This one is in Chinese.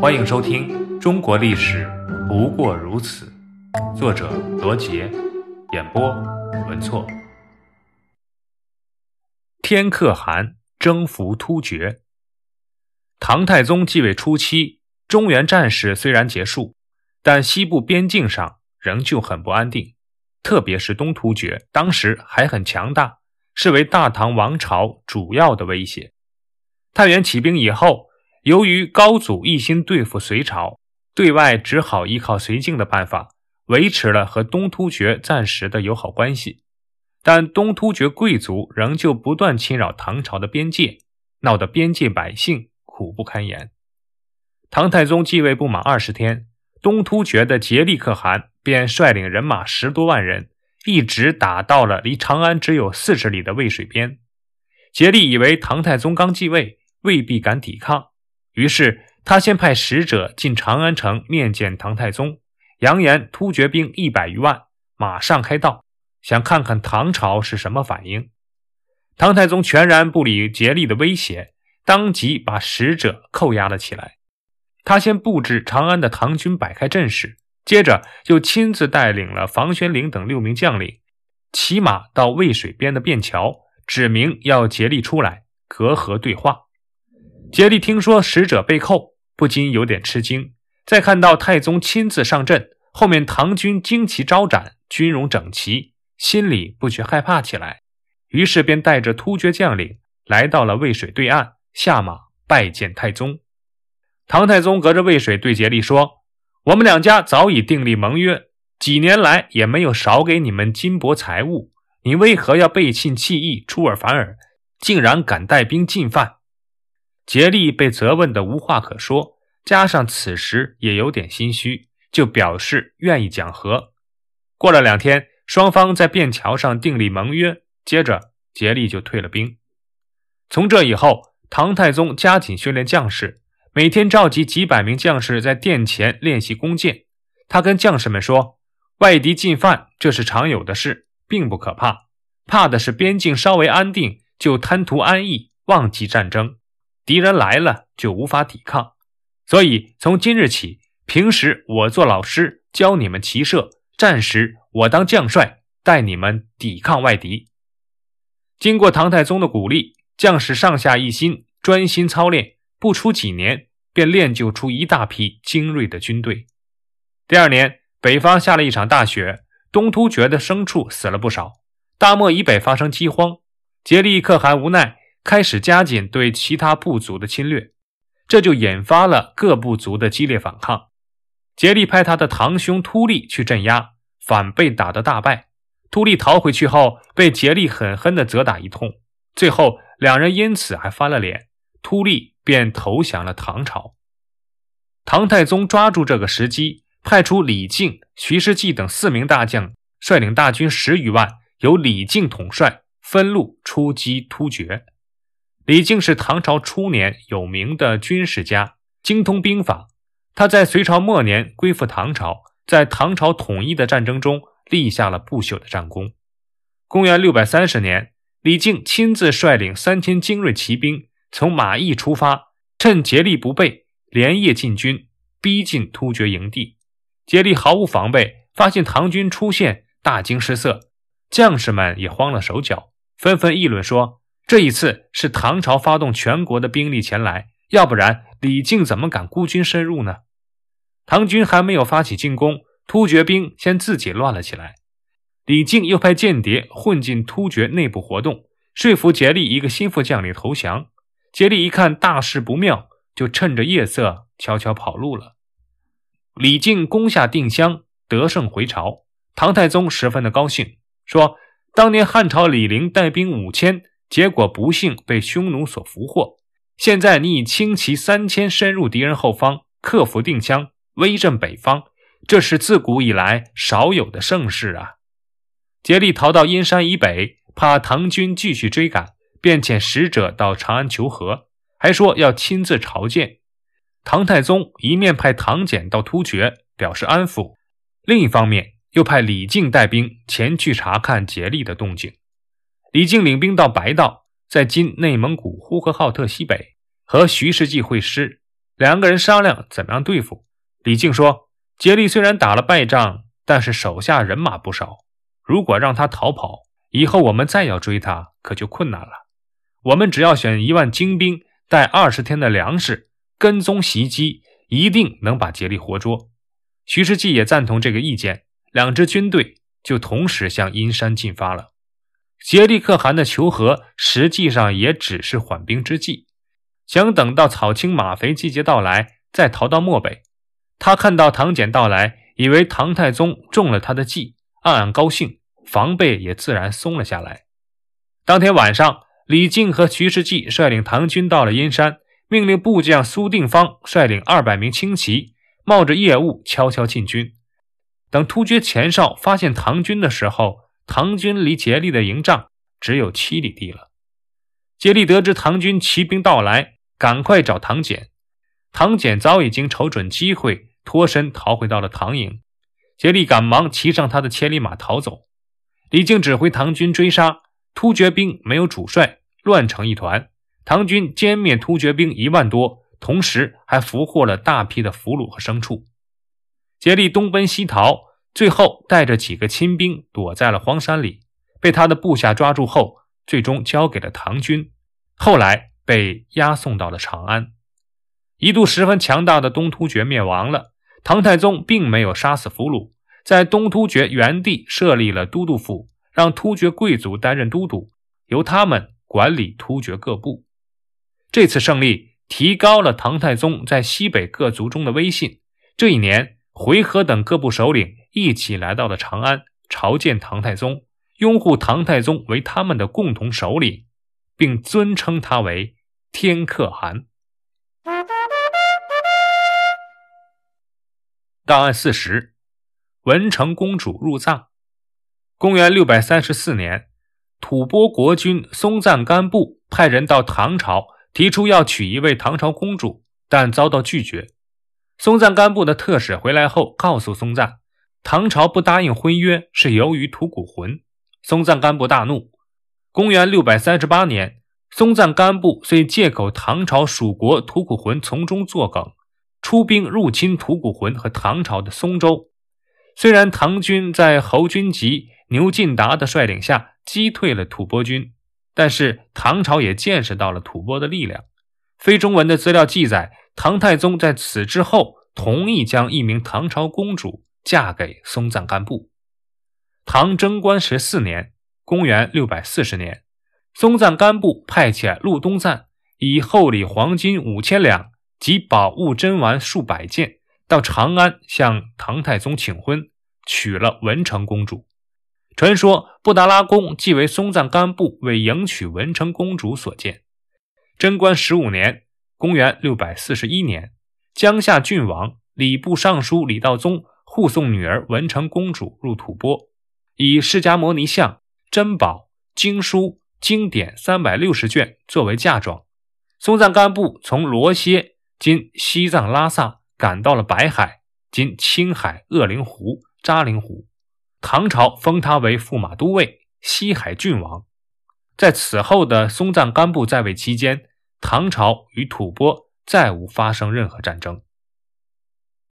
欢迎收听《中国历史不过如此》，作者罗杰，演播文措。天可汗征服突厥。唐太宗继位初期，中原战事虽然结束，但西部边境上仍旧很不安定，特别是东突厥，当时还很强大，视为大唐王朝主要的威胁。太原起兵以后。由于高祖一心对付隋朝，对外只好依靠绥靖的办法，维持了和东突厥暂时的友好关系。但东突厥贵族仍旧不断侵扰唐朝的边界，闹得边界百姓苦不堪言。唐太宗继位不满二十天，东突厥的颉利可汗便率领人马十多万人，一直打到了离长安只有四十里的渭水边。颉利以为唐太宗刚继位，未必敢抵抗。于是，他先派使者进长安城面见唐太宗，扬言突厥兵一百余万，马上开道，想看看唐朝是什么反应。唐太宗全然不理竭力的威胁，当即把使者扣押了起来。他先布置长安的唐军摆开阵势，接着就亲自带领了房玄龄等六名将领，骑马到渭水边的便桥，指明要竭力出来隔河对话。竭力听说使者被扣，不禁有点吃惊。再看到太宗亲自上阵，后面唐军旌旗招展，军容整齐，心里不觉害怕起来。于是便带着突厥将领来到了渭水对岸，下马拜见太宗。唐太宗隔着渭水对竭力说：“我们两家早已订立盟约，几年来也没有少给你们金帛财物，你为何要背信弃义、出尔反尔，竟然敢带兵进犯？”竭力被责问的无话可说，加上此时也有点心虚，就表示愿意讲和。过了两天，双方在便桥上订立盟约，接着竭力就退了兵。从这以后，唐太宗加紧训练将士，每天召集几百名将士在殿前练习弓箭。他跟将士们说：“外敌进犯，这是常有的事，并不可怕，怕的是边境稍微安定，就贪图安逸，忘记战争。”敌人来了就无法抵抗，所以从今日起，平时我做老师教你们骑射，战时我当将帅带你们抵抗外敌。经过唐太宗的鼓励，将士上下一心，专心操练，不出几年便练就出一大批精锐的军队。第二年，北方下了一场大雪，东突厥的牲畜死了不少，大漠以北发生饥荒，竭力可汗无奈。开始加紧对其他部族的侵略，这就引发了各部族的激烈反抗。竭力派他的堂兄突利去镇压，反被打得大败。突利逃回去后，被竭力狠狠地责打一通，最后两人因此还翻了脸，突利便投降了唐朝。唐太宗抓住这个时机，派出李靖、徐世绩等四名大将，率领大军十余万，由李靖统帅，分路出击突厥。李靖是唐朝初年有名的军事家，精通兵法。他在隋朝末年归附唐朝，在唐朝统一的战争中立下了不朽的战功。公元六百三十年，李靖亲自率领三千精锐骑兵从马邑出发，趁竭力不备，连夜进军，逼近突厥营地。竭力毫无防备，发现唐军出现，大惊失色，将士们也慌了手脚，纷纷议论说。这一次是唐朝发动全国的兵力前来，要不然李靖怎么敢孤军深入呢？唐军还没有发起进攻，突厥兵先自己乱了起来。李靖又派间谍混进突厥内部活动，说服竭力一个心腹将领投降。竭力一看大事不妙，就趁着夜色悄悄跑路了。李靖攻下定襄，得胜回朝，唐太宗十分的高兴，说：“当年汉朝李陵带兵五千。”结果不幸被匈奴所俘获。现在你以轻骑三千深入敌人后方，克服定襄，威震北方，这是自古以来少有的盛世啊！竭力逃到阴山以北，怕唐军继续追赶，便遣使者到长安求和，还说要亲自朝见。唐太宗一面派唐俭到突厥表示安抚，另一方面又派李靖带兵前去查看竭力的动静。李靖领兵到白道，在今内蒙古呼和浩特西北，和徐世绩会师。两个人商量怎么样对付。李靖说：“竭力虽然打了败仗，但是手下人马不少，如果让他逃跑，以后我们再要追他，可就困难了。我们只要选一万精兵，带二十天的粮食，跟踪袭击，一定能把竭力活捉。”徐世绩也赞同这个意见，两支军队就同时向阴山进发了。竭力可汗的求和，实际上也只是缓兵之计，想等到草青马肥季节到来，再逃到漠北。他看到唐俭到来，以为唐太宗中了他的计，暗暗高兴，防备也自然松了下来。当天晚上，李靖和徐世绩率领唐军到了阴山，命令部将苏定方率领二百名轻骑，冒着夜雾悄悄进军。等突厥前哨发现唐军的时候，唐军离竭力的营帐只有七里地了。竭力得知唐军骑兵到来，赶快找唐俭。唐俭早已经瞅准机会，脱身逃回到了唐营。竭力赶忙骑上他的千里马逃走。李靖指挥唐军追杀，突厥兵没有主帅，乱成一团。唐军歼灭突厥兵一万多，同时还俘获了大批的俘虏和牲畜。竭力东奔西逃。最后带着几个亲兵躲在了荒山里，被他的部下抓住后，最终交给了唐军。后来被押送到了长安。一度十分强大的东突厥灭亡了，唐太宗并没有杀死俘虏，在东突厥原地设立了都督府，让突厥贵族担任都督，由他们管理突厥各部。这次胜利提高了唐太宗在西北各族中的威信。这一年。回纥等各部首领一起来到了长安，朝见唐太宗，拥护唐太宗为他们的共同首领，并尊称他为天可汗。档案四十，文成公主入藏。公元六百三十四年，吐蕃国君松赞干布派人到唐朝，提出要娶一位唐朝公主，但遭到拒绝。松赞干布的特使回来后，告诉松赞，唐朝不答应婚约是由于吐谷浑。松赞干布大怒。公元六百三十八年，松赞干布遂借口唐朝属国吐谷浑从中作梗，出兵入侵吐谷浑和唐朝的松州。虽然唐军在侯君集、牛进达的率领下击退了吐蕃军，但是唐朝也见识到了吐蕃的力量。非中文的资料记载。唐太宗在此之后同意将一名唐朝公主嫁给松赞干布。唐贞观十四年（公元640年），松赞干布派遣陆东赞以厚礼黄金五千两及宝物珍玩数百件到长安向唐太宗请婚，娶了文成公主。传说布达拉宫即为松赞干布为迎娶文成公主所建。贞观十五年。公元六百四十一年，江夏郡王礼部尚书李道宗护送女儿文成公主入吐蕃，以释迦牟尼像、珍宝、经书、经典三百六十卷作为嫁妆。松赞干布从罗歇（今西藏拉萨）赶到了白海（今青海鄂陵湖、扎陵湖），唐朝封他为驸马都尉、西海郡王。在此后的松赞干布在位期间。唐朝与吐蕃再无发生任何战争。